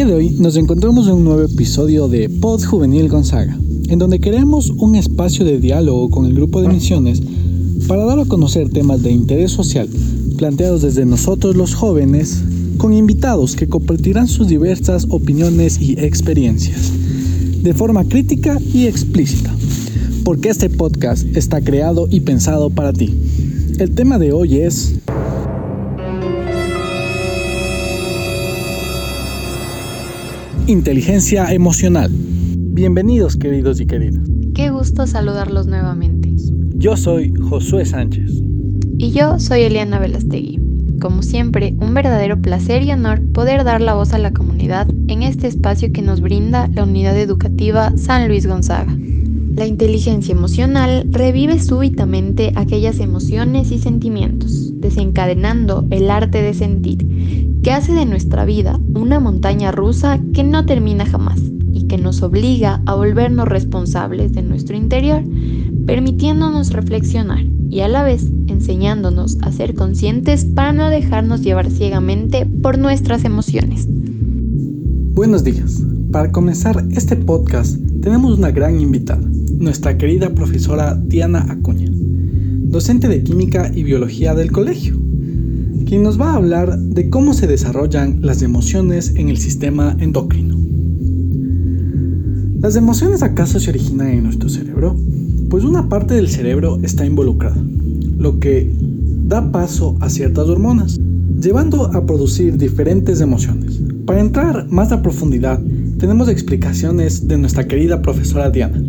De hoy nos encontramos en un nuevo episodio de Pod Juvenil Gonzaga, en donde queremos un espacio de diálogo con el grupo de misiones para dar a conocer temas de interés social planteados desde nosotros los jóvenes, con invitados que compartirán sus diversas opiniones y experiencias, de forma crítica y explícita, porque este podcast está creado y pensado para ti. El tema de hoy es Inteligencia emocional. Bienvenidos queridos y queridas. Qué gusto saludarlos nuevamente. Yo soy Josué Sánchez. Y yo soy Eliana Velastegui. Como siempre, un verdadero placer y honor poder dar la voz a la comunidad en este espacio que nos brinda la unidad educativa San Luis Gonzaga. La inteligencia emocional revive súbitamente aquellas emociones y sentimientos, desencadenando el arte de sentir que hace de nuestra vida una montaña rusa que no termina jamás y que nos obliga a volvernos responsables de nuestro interior, permitiéndonos reflexionar y a la vez enseñándonos a ser conscientes para no dejarnos llevar ciegamente por nuestras emociones. Buenos días. Para comenzar este podcast tenemos una gran invitada, nuestra querida profesora Diana Acuña, docente de Química y Biología del colegio quien nos va a hablar de cómo se desarrollan las emociones en el sistema endocrino. ¿Las emociones acaso se originan en nuestro cerebro? Pues una parte del cerebro está involucrada, lo que da paso a ciertas hormonas, llevando a producir diferentes emociones. Para entrar más a profundidad, tenemos explicaciones de nuestra querida profesora Diana.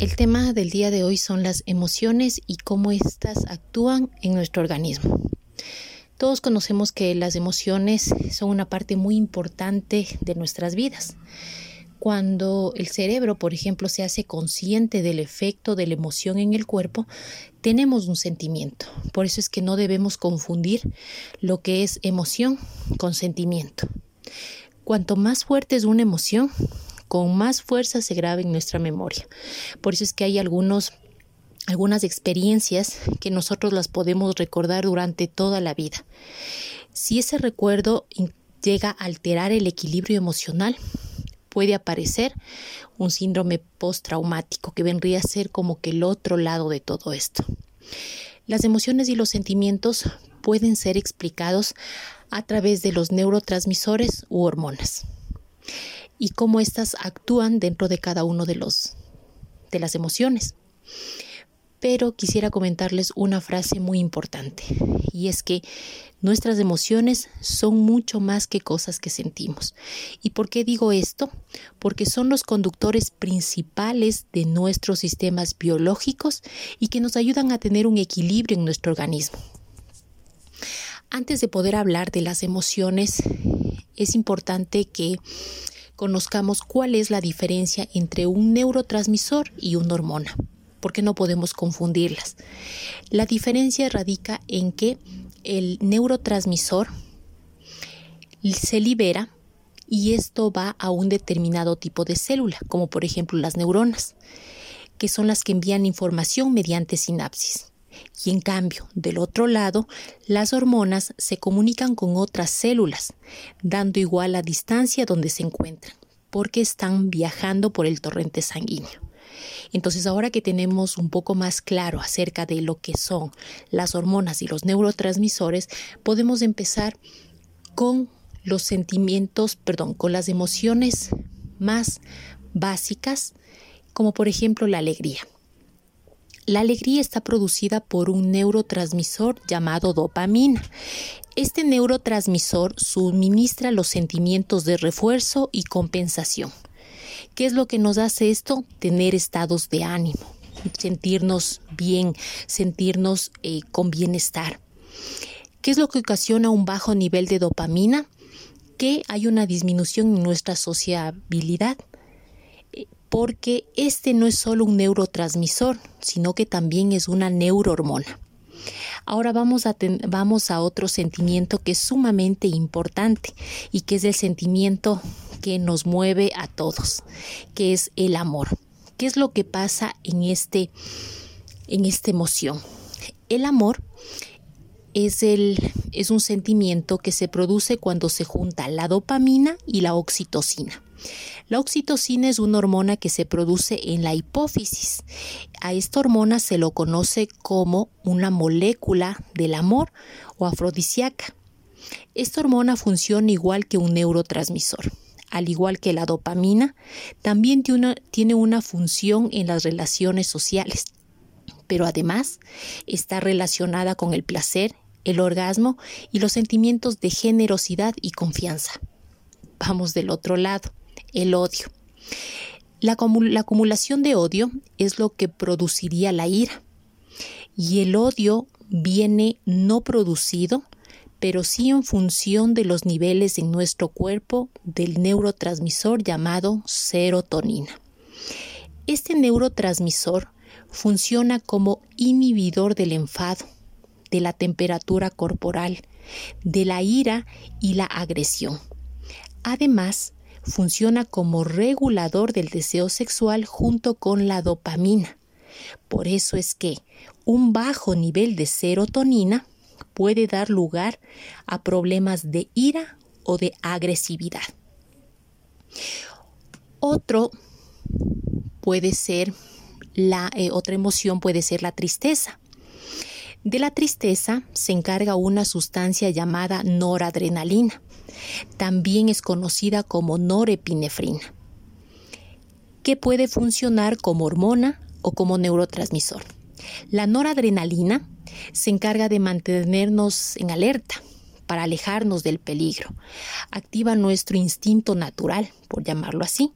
El tema del día de hoy son las emociones y cómo éstas actúan en nuestro organismo. Todos conocemos que las emociones son una parte muy importante de nuestras vidas. Cuando el cerebro, por ejemplo, se hace consciente del efecto de la emoción en el cuerpo, tenemos un sentimiento. Por eso es que no debemos confundir lo que es emoción con sentimiento. Cuanto más fuerte es una emoción, con más fuerza se graba en nuestra memoria. Por eso es que hay algunos algunas experiencias que nosotros las podemos recordar durante toda la vida. Si ese recuerdo llega a alterar el equilibrio emocional, puede aparecer un síndrome postraumático que vendría a ser como que el otro lado de todo esto. Las emociones y los sentimientos pueden ser explicados a través de los neurotransmisores u hormonas y cómo éstas actúan dentro de cada uno de los de las emociones. Pero quisiera comentarles una frase muy importante y es que nuestras emociones son mucho más que cosas que sentimos. ¿Y por qué digo esto? Porque son los conductores principales de nuestros sistemas biológicos y que nos ayudan a tener un equilibrio en nuestro organismo. Antes de poder hablar de las emociones, es importante que conozcamos cuál es la diferencia entre un neurotransmisor y una hormona, porque no podemos confundirlas. La diferencia radica en que el neurotransmisor se libera y esto va a un determinado tipo de célula, como por ejemplo las neuronas, que son las que envían información mediante sinapsis. Y en cambio, del otro lado, las hormonas se comunican con otras células, dando igual la distancia donde se encuentran, porque están viajando por el torrente sanguíneo. Entonces, ahora que tenemos un poco más claro acerca de lo que son las hormonas y los neurotransmisores, podemos empezar con los sentimientos, perdón, con las emociones más básicas, como por ejemplo la alegría. La alegría está producida por un neurotransmisor llamado dopamina. Este neurotransmisor suministra los sentimientos de refuerzo y compensación. ¿Qué es lo que nos hace esto? Tener estados de ánimo, sentirnos bien, sentirnos eh, con bienestar. ¿Qué es lo que ocasiona un bajo nivel de dopamina? Que hay una disminución en nuestra sociabilidad porque este no es solo un neurotransmisor, sino que también es una neurohormona. Ahora vamos a, vamos a otro sentimiento que es sumamente importante y que es el sentimiento que nos mueve a todos, que es el amor. ¿Qué es lo que pasa en, este, en esta emoción? El amor es, el, es un sentimiento que se produce cuando se junta la dopamina y la oxitocina. La oxitocina es una hormona que se produce en la hipófisis. A esta hormona se lo conoce como una molécula del amor o afrodisíaca. Esta hormona funciona igual que un neurotransmisor. Al igual que la dopamina, también tiene una función en las relaciones sociales, pero además está relacionada con el placer, el orgasmo y los sentimientos de generosidad y confianza. Vamos del otro lado el odio. La, acumulación de odio es lo que produciría la ira. Y el odio viene no producido, pero sí en función de los niveles en nuestro cuerpo del neurotransmisor llamado serotonina. Este neurotransmisor funciona como inhibidor del enfado, de la temperatura corporal, de la ira y la agresión. Además, funciona como regulador del deseo sexual junto con la dopamina. Por eso es que un bajo nivel de serotonina puede dar lugar a problemas de ira o de agresividad. Otro puede ser la eh, otra emoción puede ser la tristeza. De la tristeza se encarga una sustancia llamada noradrenalina. También es conocida como norepinefrina, que puede funcionar como hormona o como neurotransmisor. La noradrenalina se encarga de mantenernos en alerta para alejarnos del peligro. Activa nuestro instinto natural, por llamarlo así,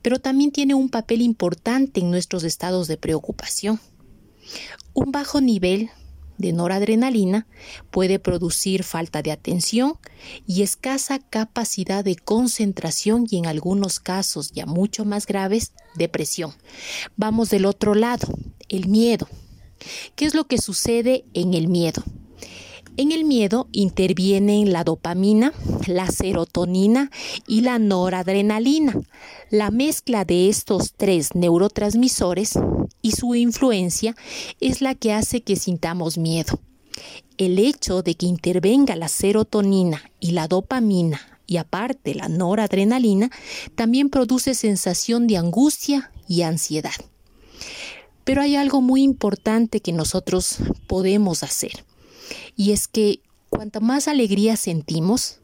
pero también tiene un papel importante en nuestros estados de preocupación. Un bajo nivel de noradrenalina puede producir falta de atención y escasa capacidad de concentración y en algunos casos ya mucho más graves, depresión. Vamos del otro lado, el miedo. ¿Qué es lo que sucede en el miedo? En el miedo intervienen la dopamina, la serotonina y la noradrenalina. La mezcla de estos tres neurotransmisores y su influencia es la que hace que sintamos miedo. El hecho de que intervenga la serotonina y la dopamina y aparte la noradrenalina también produce sensación de angustia y ansiedad. Pero hay algo muy importante que nosotros podemos hacer y es que cuanto más alegría sentimos,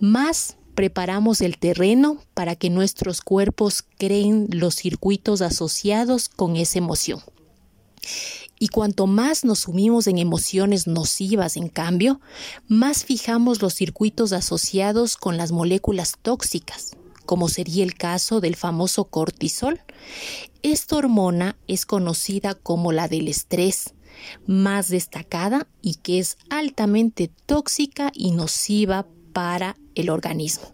más preparamos el terreno para que nuestros cuerpos creen los circuitos asociados con esa emoción. Y cuanto más nos sumimos en emociones nocivas, en cambio, más fijamos los circuitos asociados con las moléculas tóxicas, como sería el caso del famoso cortisol. Esta hormona es conocida como la del estrés, más destacada y que es altamente tóxica y nociva para el organismo.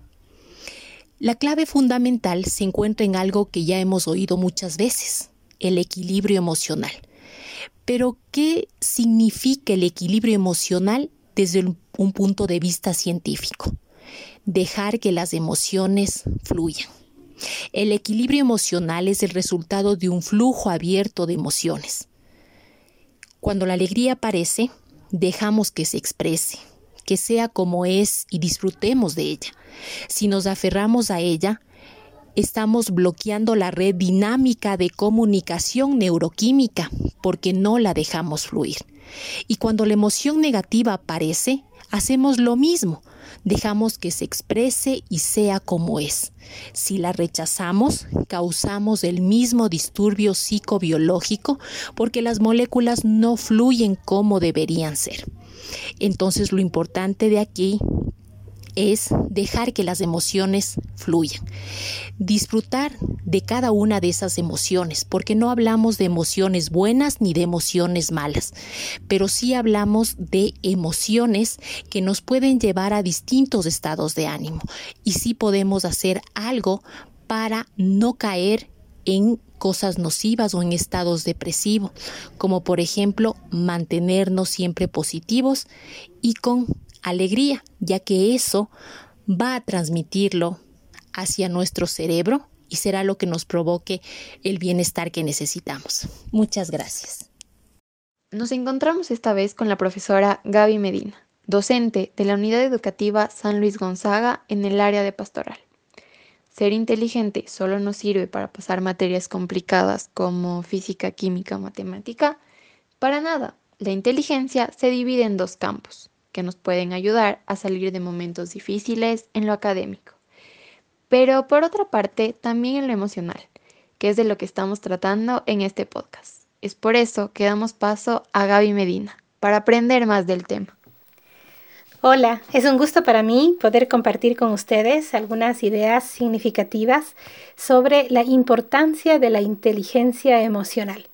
La clave fundamental se encuentra en algo que ya hemos oído muchas veces, el equilibrio emocional. Pero, ¿qué significa el equilibrio emocional desde un punto de vista científico? Dejar que las emociones fluyan. El equilibrio emocional es el resultado de un flujo abierto de emociones. Cuando la alegría aparece, dejamos que se exprese, que sea como es y disfrutemos de ella. Si nos aferramos a ella, estamos bloqueando la red dinámica de comunicación neuroquímica porque no la dejamos fluir. Y cuando la emoción negativa aparece, hacemos lo mismo, dejamos que se exprese y sea como es. Si la rechazamos, causamos el mismo disturbio psicobiológico porque las moléculas no fluyen como deberían ser. Entonces lo importante de aquí es dejar que las emociones fluyan. Disfrutar de cada una de esas emociones, porque no hablamos de emociones buenas ni de emociones malas, pero sí hablamos de emociones que nos pueden llevar a distintos estados de ánimo y sí podemos hacer algo para no caer en cosas nocivas o en estados depresivos, como por ejemplo mantenernos siempre positivos y con alegría, ya que eso va a transmitirlo hacia nuestro cerebro y será lo que nos provoque el bienestar que necesitamos. Muchas gracias. Nos encontramos esta vez con la profesora Gaby Medina, docente de la Unidad Educativa San Luis Gonzaga en el área de pastoral. Ser inteligente solo nos sirve para pasar materias complicadas como física, química, matemática. Para nada, la inteligencia se divide en dos campos, que nos pueden ayudar a salir de momentos difíciles en lo académico. Pero por otra parte, también en lo emocional, que es de lo que estamos tratando en este podcast. Es por eso que damos paso a Gaby Medina, para aprender más del tema. Hola, es un gusto para mí poder compartir con ustedes algunas ideas significativas sobre la importancia de la inteligencia emocional.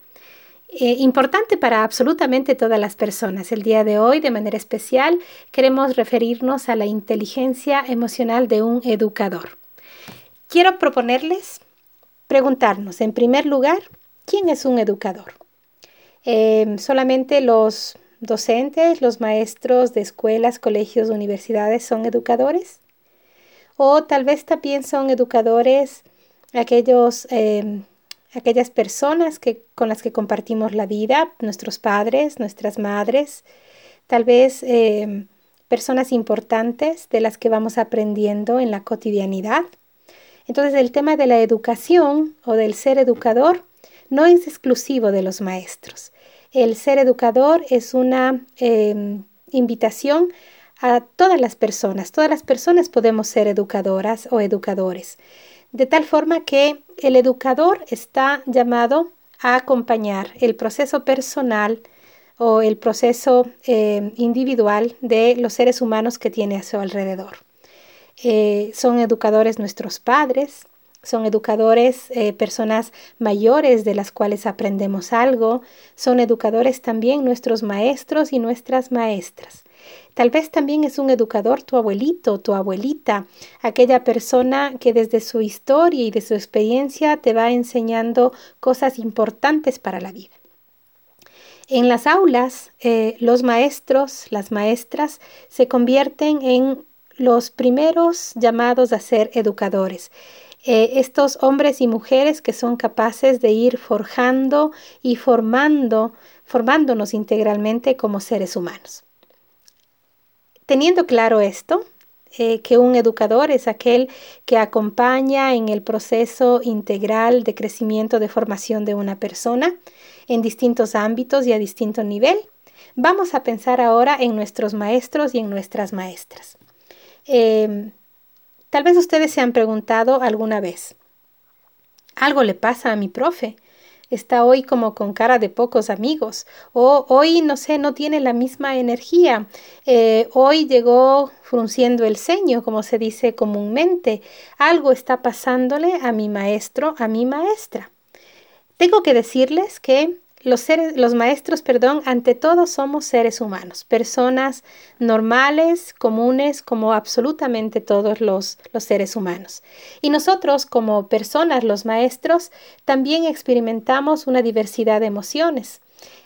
Eh, importante para absolutamente todas las personas. El día de hoy, de manera especial, queremos referirnos a la inteligencia emocional de un educador. Quiero proponerles preguntarnos, en primer lugar, ¿quién es un educador? Eh, solamente los docentes, los maestros de escuelas, colegios, universidades son educadores. O tal vez también son educadores aquellos, em, aquellas personas que, con las que compartimos la vida, nuestros padres, nuestras madres, tal vez em, personas importantes de las que vamos aprendiendo en la cotidianidad. Entonces el tema de la educación o del ser educador no es exclusivo de los maestros. El ser educador es una em, invitación a todas las personas. Todas las personas podemos ser educadoras o educadores. De tal forma que el educador está llamado a acompañar el proceso personal o el proceso em, individual de los seres humanos que tiene a su alrededor. Eh, son educadores nuestros padres, son educadores, eh, personas mayores de las cuales aprendemos algo. Son educadores también nuestros maestros y nuestras maestras. Tal vez también es un educador tu abuelito, tu abuelita, aquella persona que desde su historia y de su experiencia te va enseñando cosas importantes para la vida. En las aulas, eh, los maestros, las maestras, se convierten en los primeros llamados a ser educadores. Eh, estos hombres y mujeres que son capaces de ir forjando y formando, formándonos integralmente como seres humanos. Teniendo claro esto, eh, que un educador es aquel que acompaña en el proceso integral de crecimiento de formación de una persona en distintos ámbitos y a distinto nivel, vamos a pensar ahora en nuestros maestros y en nuestras maestras. Em, Tal vez ustedes se han preguntado alguna vez, algo le pasa a mi profe, está hoy como con cara de pocos amigos, o hoy, no sé, no tiene la misma energía, eh, hoy llegó frunciendo el ceño, como se dice comúnmente, algo está pasándole a mi maestro, a mi maestra. Tengo que decirles que los, seres, los maestros, perdón, ante todo somos seres humanos, personas normales, comunes, como absolutamente todos los, los seres humanos. Y nosotros, como personas, los maestros, también experimentamos una diversidad de emociones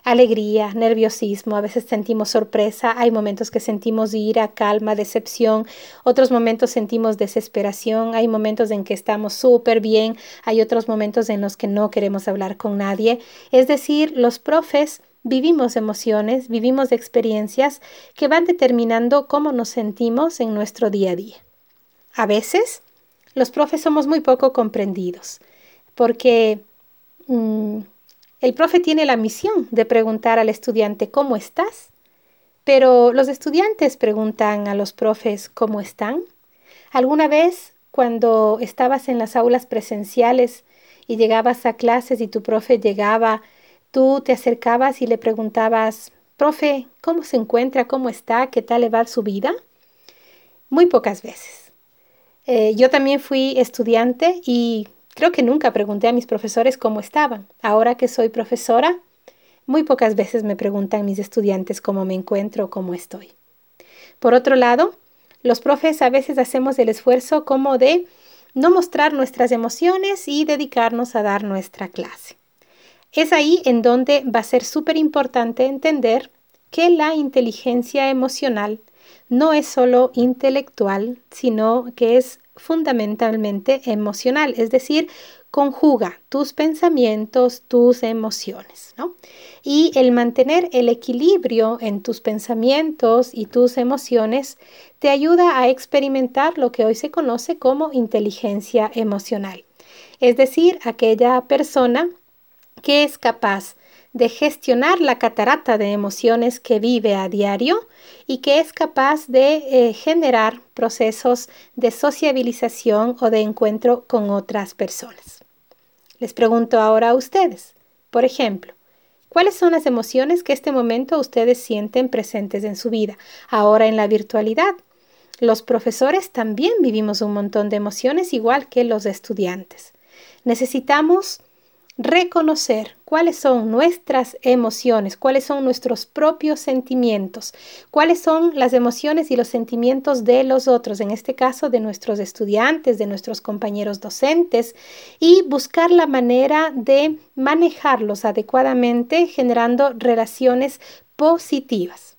alegría, nerviosismo, a veces sentimos sorpresa, hay momentos que sentimos ira, calma, decepción, otros momentos sentimos desesperación, hay momentos en que estamos súper bien, hay otros momentos en los que no queremos hablar con nadie. Es decir, los profes vivimos emociones, vivimos experiencias que van determinando cómo nos sentimos en nuestro día a día. A veces, los profes somos muy poco comprendidos porque... Mm, el profe tiene la misión de preguntar al estudiante ¿cómo estás? Pero los estudiantes preguntan a los profes ¿cómo están? ¿Alguna vez cuando estabas en las aulas presenciales y llegabas a clases y tu profe llegaba, tú te acercabas y le preguntabas, profe, ¿cómo se encuentra? ¿Cómo está? ¿Qué tal le va su vida? Muy pocas veces. Eh, yo también fui estudiante y Creo que nunca pregunté a mis profesores cómo estaban. Ahora que soy profesora, muy pocas veces me preguntan mis estudiantes cómo me encuentro o cómo estoy. Por otro lado, los profes a veces hacemos el esfuerzo como de no mostrar nuestras emociones y dedicarnos a dar nuestra clase. Es ahí en donde va a ser súper importante entender que la inteligencia emocional no es solo intelectual, sino que es fundamentalmente emocional, es decir, conjuga tus pensamientos, tus emociones, ¿no? Y el mantener el equilibrio en tus pensamientos y tus emociones te ayuda a experimentar lo que hoy se conoce como inteligencia emocional. Es decir, aquella persona que es capaz de gestionar la catarata de emociones que vive a diario y que es capaz de eh, generar procesos de sociabilización o de encuentro con otras personas. Les pregunto ahora a ustedes, por ejemplo, ¿cuáles son las emociones que este momento ustedes sienten presentes en su vida, ahora en la virtualidad? Los profesores también vivimos un montón de emociones igual que los estudiantes. Necesitamos reconocer cuáles son nuestras emociones, cuáles son nuestros propios sentimientos, cuáles son las emociones y los sentimientos de los otros, en este caso de nuestros estudiantes, de nuestros compañeros docentes, y buscar la manera de manejarlos adecuadamente generando relaciones positivas.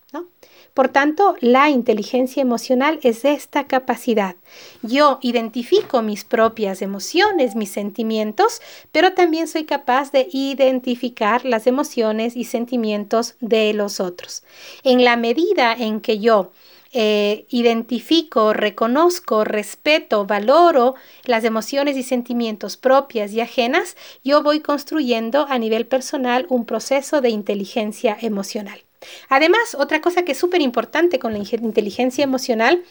Por tanto, la inteligencia emocional es esta capacidad. Yo identifico mis propias emociones, mis sentimientos, pero también soy capaz de identificar las emociones y sentimientos de los otros. En la medida en que yo eh, identifico, reconozco, respeto, valoro las emociones y sentimientos propias y ajenas, yo voy construyendo a nivel personal un proceso de inteligencia emocional. Además, otra cosa que es súper importante con la inteligencia emocional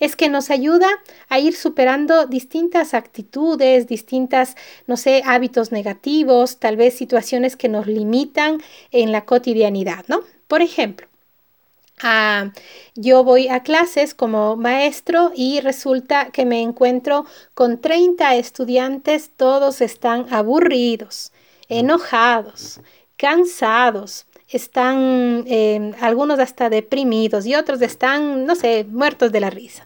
es que nos ayuda a ir superando distintas actitudes, distintas, no sé, hábitos negativos, tal vez situaciones que nos limitan en la cotidianidad, ¿no? Por ejemplo, ah, yo voy a clases como maestro y resulta que me encuentro con 30 estudiantes, todos están aburridos, enojados, cansados, están eh, algunos hasta deprimidos y otros están, no sé, muertos de la risa.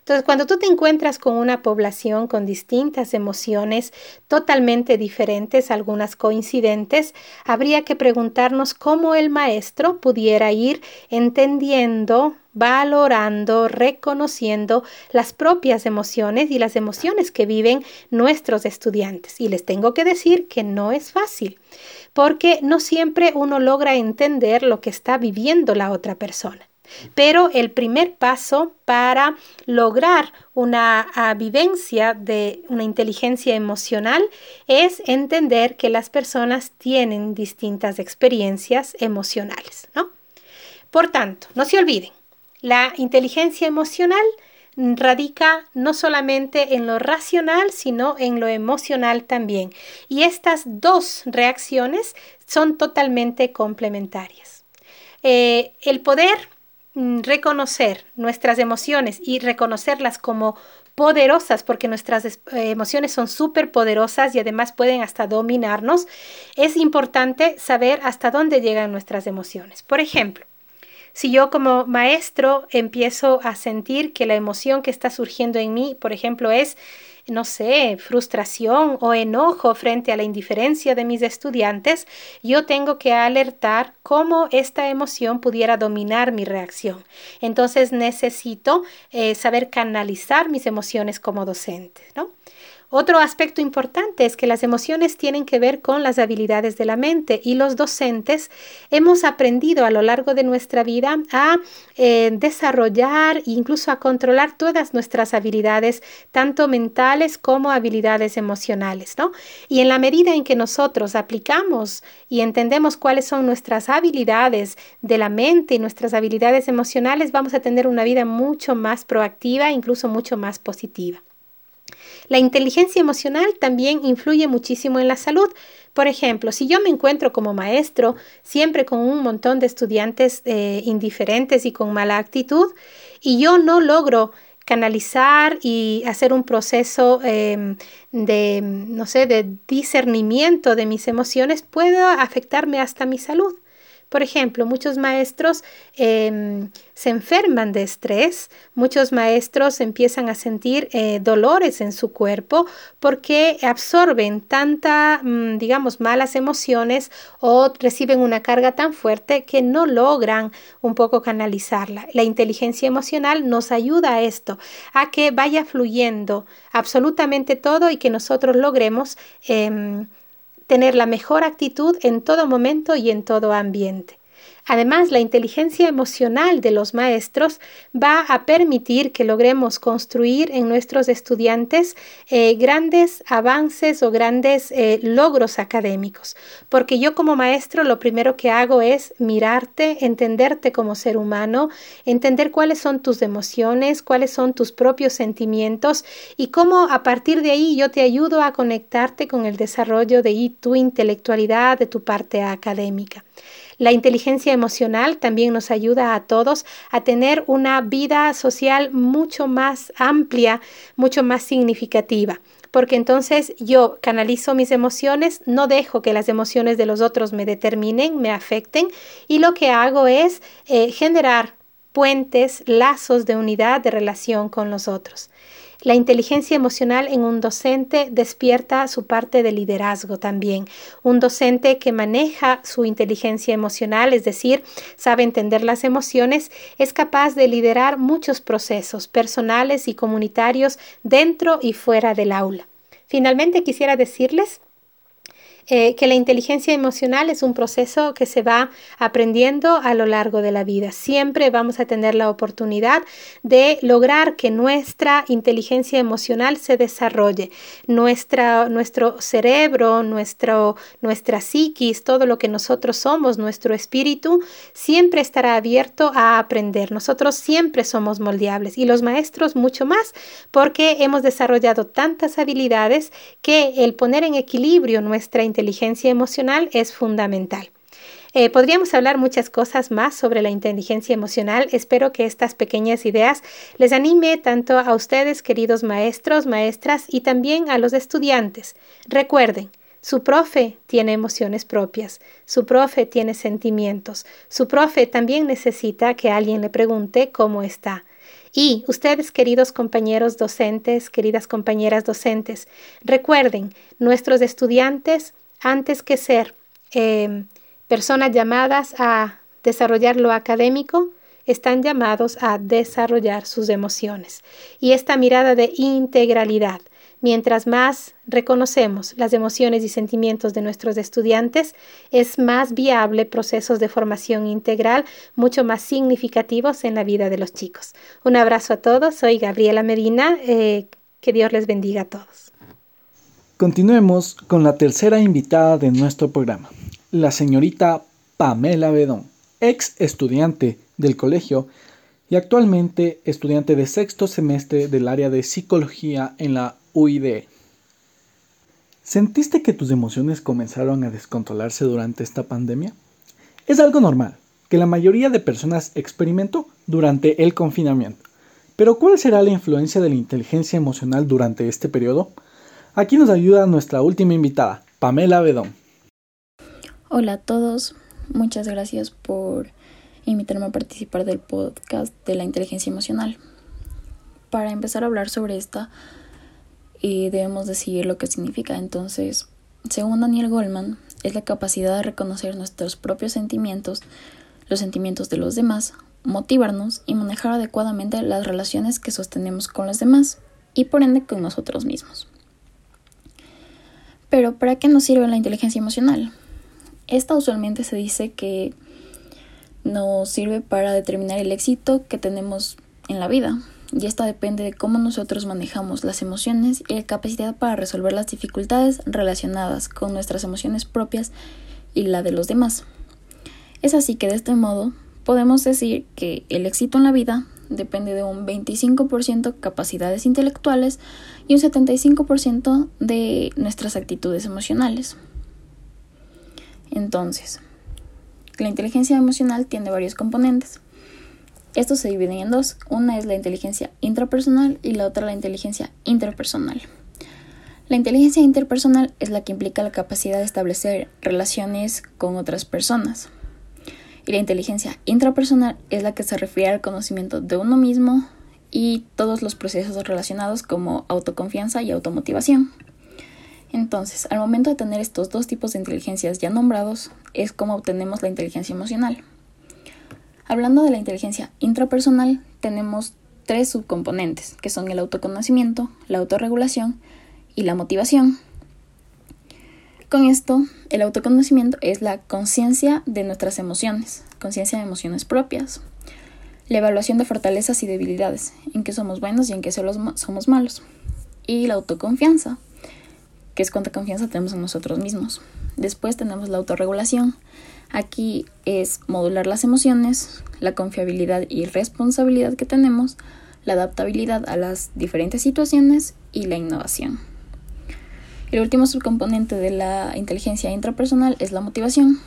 Entonces, cuando tú te encuentras con una población con distintas emociones totalmente diferentes, algunas coincidentes, habría que preguntarnos cómo el maestro pudiera ir entendiendo, valorando, reconociendo las propias emociones y las emociones que viven nuestros estudiantes. Y les tengo que decir que no es fácil porque no siempre uno logra entender lo que está viviendo la otra persona. Pero el primer paso para lograr una ah, vivencia de una inteligencia emocional es entender que las personas tienen distintas experiencias emocionales, ¿no? Por tanto, no se olviden, la inteligencia emocional radica no solamente en lo racional, sino en lo emocional también. Y estas dos reacciones son totalmente complementarias. Eh, el poder mm, reconocer nuestras emociones y reconocerlas como poderosas, porque nuestras eh, emociones son súper poderosas y además pueden hasta dominarnos, es importante saber hasta dónde llegan nuestras emociones. Por ejemplo, si yo como maestro empiezo a sentir que la emoción que está surgiendo en mí, por ejemplo, es, no sé, frustración o enojo frente a la indiferencia de mis estudiantes, yo tengo que alertar cómo esta emoción pudiera dominar mi reacción. Entonces necesito eh, saber canalizar mis emociones como docente, ¿no? Otro aspecto importante es que las emociones tienen que ver con las habilidades de la mente y los docentes hemos aprendido a lo largo de nuestra vida a eh, desarrollar e incluso a controlar todas nuestras habilidades, tanto mentales como habilidades emocionales, ¿no? Y en la medida en que nosotros aplicamos y entendemos cuáles son nuestras habilidades de la mente y nuestras habilidades emocionales, vamos a tener una vida mucho más proactiva, incluso mucho más positiva. La inteligencia emocional también influye muchísimo en la salud. Por ejemplo, si yo me encuentro como maestro siempre con un montón de estudiantes eh, indiferentes y con mala actitud y yo no logro canalizar y hacer un proceso em, de, no sé, de discernimiento de mis emociones, puede afectarme hasta mi salud. Por ejemplo, muchos maestros em, se enferman de estrés, muchos maestros empiezan a sentir eh, dolores en su cuerpo porque absorben tanta, mm, digamos, malas emociones o reciben una carga tan fuerte que no logran un poco canalizarla. La inteligencia emocional nos ayuda a esto, a que vaya fluyendo absolutamente todo y que nosotros logremos em, tener la mejor actitud en todo momento y en todo ambiente. Además, la inteligencia emocional de los maestros va a permitir que logremos construir en nuestros estudiantes eh, grandes avances o grandes eh, logros académicos, porque yo como maestro lo primero que hago es mirarte, entenderte como ser humano, entender cuáles son tus emociones, cuáles son tus propios sentimientos y cómo a partir de ahí yo te ayudo a conectarte con el desarrollo de tu intelectualidad, de tu parte académica. La inteligencia emocional también nos ayuda a todos a tener una vida social mucho más amplia, mucho más significativa porque entonces yo canalizo mis emociones, no dejo que las emociones de los otros me determinen, me afecten y lo que hago es eh, generar puentes, lazos de unidad, de relación con los otros. La inteligencia emocional en un docente despierta su parte de liderazgo también. Un docente que maneja su inteligencia emocional, es decir, sabe entender las emociones, es capaz de liderar muchos procesos personales y comunitarios dentro y fuera del aula. Finalmente quisiera decirles eh, que la inteligencia emocional es un proceso que se va aprendiendo a lo largo de la vida. Siempre vamos a tener la oportunidad de lograr que nuestra inteligencia emocional se desarrolle. Nuestra, nuestro cerebro, nuestro, nuestra psiquis, todo lo que nosotros somos, nuestro espíritu, siempre estará abierto a aprender. Nosotros siempre somos moldeables y los maestros mucho más porque hemos desarrollado tantas habilidades que el poner en equilibrio nuestra inteligencia inteligencia emocional es fundamental. Eh, podríamos hablar muchas cosas más sobre la inteligencia emocional. Espero que estas pequeñas ideas les anime tanto a ustedes, queridos maestros, maestras, y también a los estudiantes. Recuerden, su profe tiene emociones propias, su profe tiene sentimientos, su profe también necesita que alguien le pregunte cómo está. Y ustedes, queridos compañeros docentes, queridas compañeras docentes, recuerden, nuestros estudiantes antes que ser em, personas llamadas a desarrollar lo académico, están llamados a desarrollar sus emociones. Y esta mirada de integralidad, mientras más reconocemos las emociones y sentimientos de nuestros estudiantes, es más viable procesos de formación integral mucho más significativos en la vida de los chicos. Un abrazo a todos, soy Gabriela Medina, eh, que Dios les bendiga a todos. Continuemos con la tercera invitada de nuestro programa, la señorita Pamela Bedón, ex estudiante del colegio y actualmente estudiante de sexto semestre del área de psicología en la UIDE. ¿Sentiste que tus emociones comenzaron a descontrolarse durante esta pandemia? Es algo normal, que la mayoría de personas experimentó durante el confinamiento. Pero ¿cuál será la influencia de la inteligencia emocional durante este periodo? Aquí nos ayuda nuestra última invitada, Pamela Bedón. Hola a todos, muchas gracias por invitarme a participar del podcast de la inteligencia emocional. Para empezar a hablar sobre esta, eh, debemos decidir lo que significa. Entonces, según Daniel Goldman, es la capacidad de reconocer nuestros propios sentimientos, los sentimientos de los demás, motivarnos y manejar adecuadamente las relaciones que sostenemos con los demás y por ende con nosotros mismos. Pero ¿para qué nos sirve la inteligencia emocional? Esta usualmente se dice que nos sirve para determinar el éxito que tenemos en la vida. Y esta depende de cómo nosotros manejamos las emociones y la capacidad para resolver las dificultades relacionadas con nuestras emociones propias y la de los demás. Es así que de este modo podemos decir que el éxito en la vida depende de un 25% capacidades intelectuales y un 75% de nuestras actitudes emocionales. Entonces, la inteligencia emocional tiene varios componentes. Estos se dividen en dos. Una es la inteligencia intrapersonal y la otra la inteligencia interpersonal. La inteligencia interpersonal es la que implica la capacidad de establecer relaciones con otras personas. Y la inteligencia intrapersonal es la que se refiere al conocimiento de uno mismo y todos los procesos relacionados como autoconfianza y automotivación. Entonces, al momento de tener estos dos tipos de inteligencias ya nombrados, es como obtenemos la inteligencia emocional. Hablando de la inteligencia intrapersonal, tenemos tres subcomponentes, que son el autoconocimiento, la autorregulación y la motivación. Con esto, el autoconocimiento es la conciencia de nuestras emociones, conciencia de emociones propias, la evaluación de fortalezas y debilidades, en qué somos buenos y en qué somos malos, y la autoconfianza, que es cuánta confianza tenemos en nosotros mismos. Después tenemos la autorregulación. Aquí es modular las emociones, la confiabilidad y responsabilidad que tenemos, la adaptabilidad a las diferentes situaciones y la innovación. El último subcomponente de la inteligencia intrapersonal es la motivación,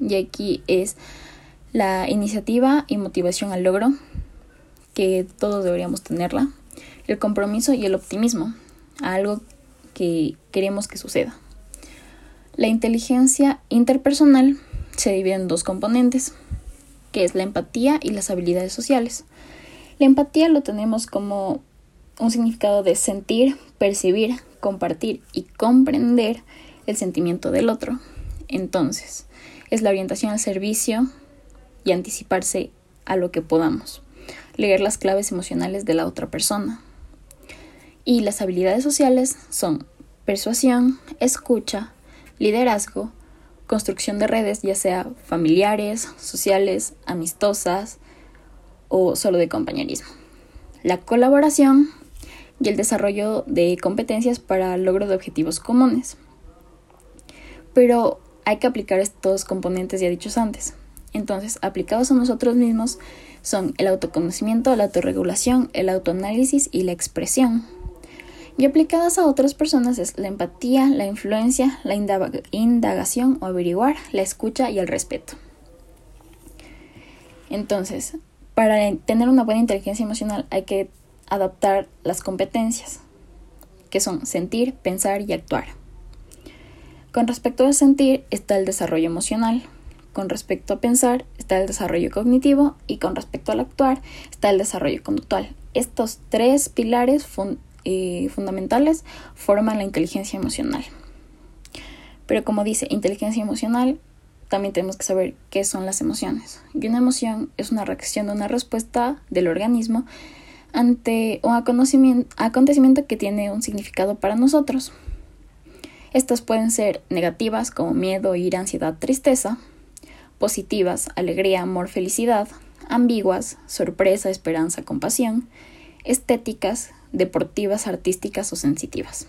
y aquí es la iniciativa y motivación al logro, que todos deberíamos tenerla, el compromiso y el optimismo, algo que queremos que suceda. La inteligencia interpersonal se divide en dos componentes, que es la empatía y las habilidades sociales. La empatía lo tenemos como un significado de sentir, percibir, compartir y comprender el sentimiento del otro. Entonces, es la orientación al servicio y anticiparse a lo que podamos, leer las claves emocionales de la otra persona, y las habilidades sociales son persuasión, escucha, liderazgo, construcción de redes, ya sea familiares, sociales, amistosas o solo de compañerismo. La colaboración y el desarrollo de competencias para el logro de objetivos comunes. Pero hay que aplicar estos componentes ya dichos antes. Entonces, aplicados a nosotros mismos son el autoconocimiento, la autorregulación, el autoanálisis y la expresión y aplicadas a otras personas es la empatía, la influencia, la indagación o averiguar, la escucha y el respeto. Entonces, para tener una buena inteligencia emocional hay que adaptar las competencias, que son sentir, pensar y actuar. Con respecto a sentir está el desarrollo emocional, con respecto a pensar está el desarrollo cognitivo y con respecto al actuar está el desarrollo conductual. Estos tres pilares fundamentales forman la inteligencia emocional. Pero como dice inteligencia emocional, también tenemos que saber qué son las emociones. Y una emoción es una reacción una respuesta del organismo ante un acontecimiento que tiene un significado para nosotros. Estas pueden ser negativas como miedo, ira, ansiedad, tristeza, positivas, alegría, amor, felicidad, ambiguas, sorpresa, esperanza, compasión, estéticas, deportivas, artísticas o sensitivas.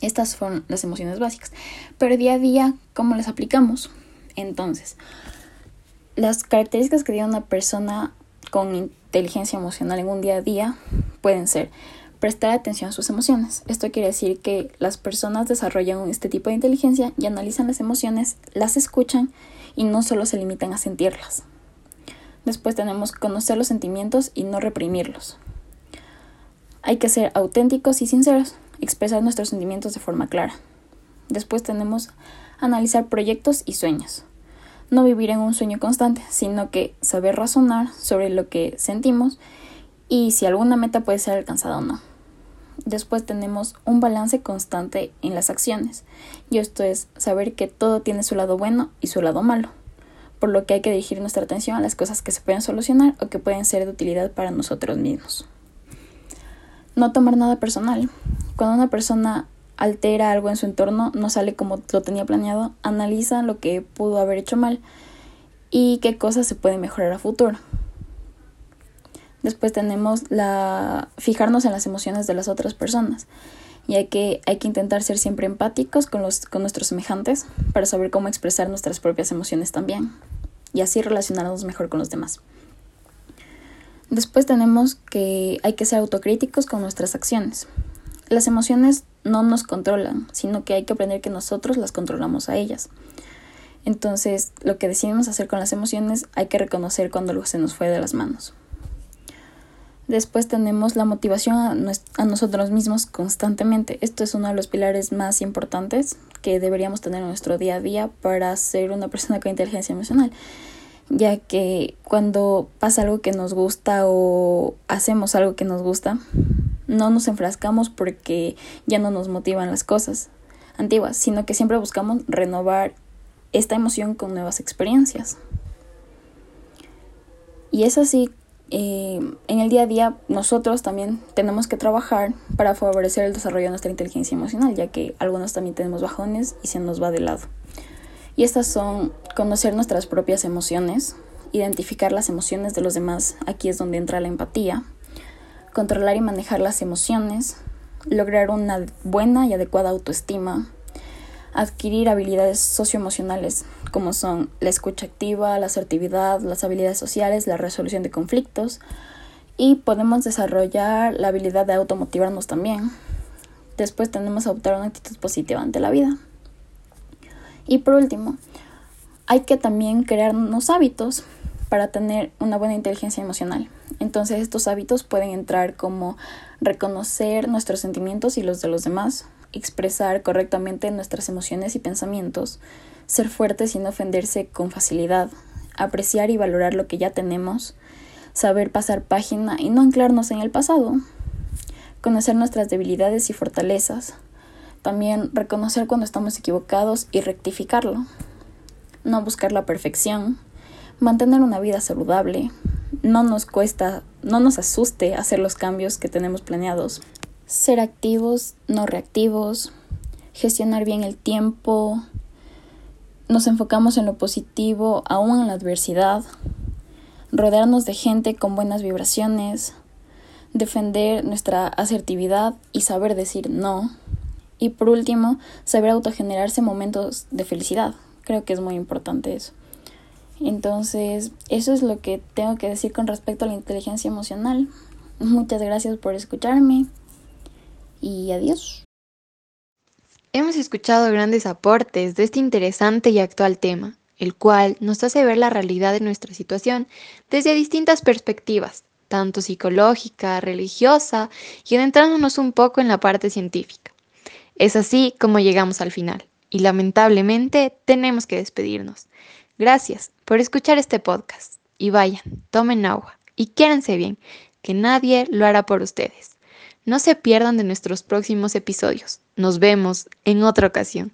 Estas son las emociones básicas. Pero día a día, ¿cómo las aplicamos? Entonces, las características que tiene una persona con inteligencia emocional en un día a día pueden ser prestar atención a sus emociones. Esto quiere decir que las personas desarrollan este tipo de inteligencia y analizan las emociones, las escuchan y no solo se limitan a sentirlas. Después tenemos conocer los sentimientos y no reprimirlos. Hay que ser auténticos y sinceros, expresar nuestros sentimientos de forma clara. Después tenemos analizar proyectos y sueños. No vivir en un sueño constante, sino que saber razonar sobre lo que sentimos y si alguna meta puede ser alcanzada o no. Después tenemos un balance constante en las acciones, y esto es saber que todo tiene su lado bueno y su lado malo, por lo que hay que dirigir nuestra atención a las cosas que se pueden solucionar o que pueden ser de utilidad para nosotros mismos. No tomar nada personal. Cuando una persona altera algo en su entorno, no sale como lo tenía planeado, analiza lo que pudo haber hecho mal y qué cosas se pueden mejorar a futuro. Después tenemos la fijarnos en las emociones de las otras personas, ya que hay que intentar ser siempre empáticos con, los, con nuestros semejantes para saber cómo expresar nuestras propias emociones también y así relacionarnos mejor con los demás. Después tenemos que hay que ser autocríticos con nuestras acciones. Las emociones no nos controlan, sino que hay que aprender que nosotros las controlamos a ellas. Entonces, lo que decidimos hacer con las emociones hay que reconocer cuando se nos fue de las manos. Después tenemos la motivación a, a, nosotros mismos constantemente. Esto es uno de los pilares más importantes que deberíamos tener en nuestro día a día para ser una persona con inteligencia emocional. Ya que cuando pasa algo que nos gusta o hacemos algo que nos gusta, no nos enfrascamos porque ya no nos motivan las cosas antiguas, sino que siempre buscamos renovar esta emoción con nuevas experiencias. Y es así, eh, en el día a día nosotros también tenemos que trabajar para favorecer el desarrollo de nuestra inteligencia emocional, ya que algunos también tenemos bajones y se nos va de lado. Y estas son conocer nuestras propias emociones, identificar las emociones de los demás, aquí es donde entra la empatía, controlar y manejar las emociones, lograr una buena y adecuada autoestima, adquirir habilidades socioemocionales como son la escucha activa, la asertividad, las habilidades sociales, la resolución de conflictos y podemos desarrollar la habilidad de automotivarnos también. Después tenemos que adoptar una actitud positiva ante la vida. Y por último, hay que también crearnos hábitos para tener una buena inteligencia emocional. Entonces estos hábitos pueden entrar como reconocer nuestros sentimientos y los de los demás, expresar correctamente nuestras emociones y pensamientos, ser fuertes sin ofenderse con facilidad, apreciar y valorar lo que ya tenemos, saber pasar página y no anclarnos en el pasado, conocer nuestras debilidades y fortalezas, también reconocer cuando estamos equivocados y rectificarlo, no buscar la perfección, mantener una vida saludable, no nos cuesta, no nos asuste hacer los cambios que tenemos planeados, ser activos, no reactivos, gestionar bien el tiempo, nos enfocamos en lo positivo aún en la adversidad, rodearnos de gente con buenas vibraciones, defender nuestra asertividad y saber decir no. Y por último, saber autogenerarse momentos de felicidad. Creo que es muy importante eso. Entonces, eso es lo que tengo que decir con respecto a la inteligencia emocional. Muchas gracias por escucharme y adiós. Hemos escuchado grandes aportes de este interesante y actual tema, el cual nos hace ver la realidad de nuestra situación desde distintas perspectivas, tanto psicológica, religiosa y adentrándonos un poco en la parte científica. Es así como llegamos al final, y lamentablemente tenemos que despedirnos. Gracias por escuchar este podcast, y vayan, tomen agua, y quédense bien, que nadie lo hará por ustedes. No se pierdan de nuestros próximos episodios. Nos vemos en otra ocasión.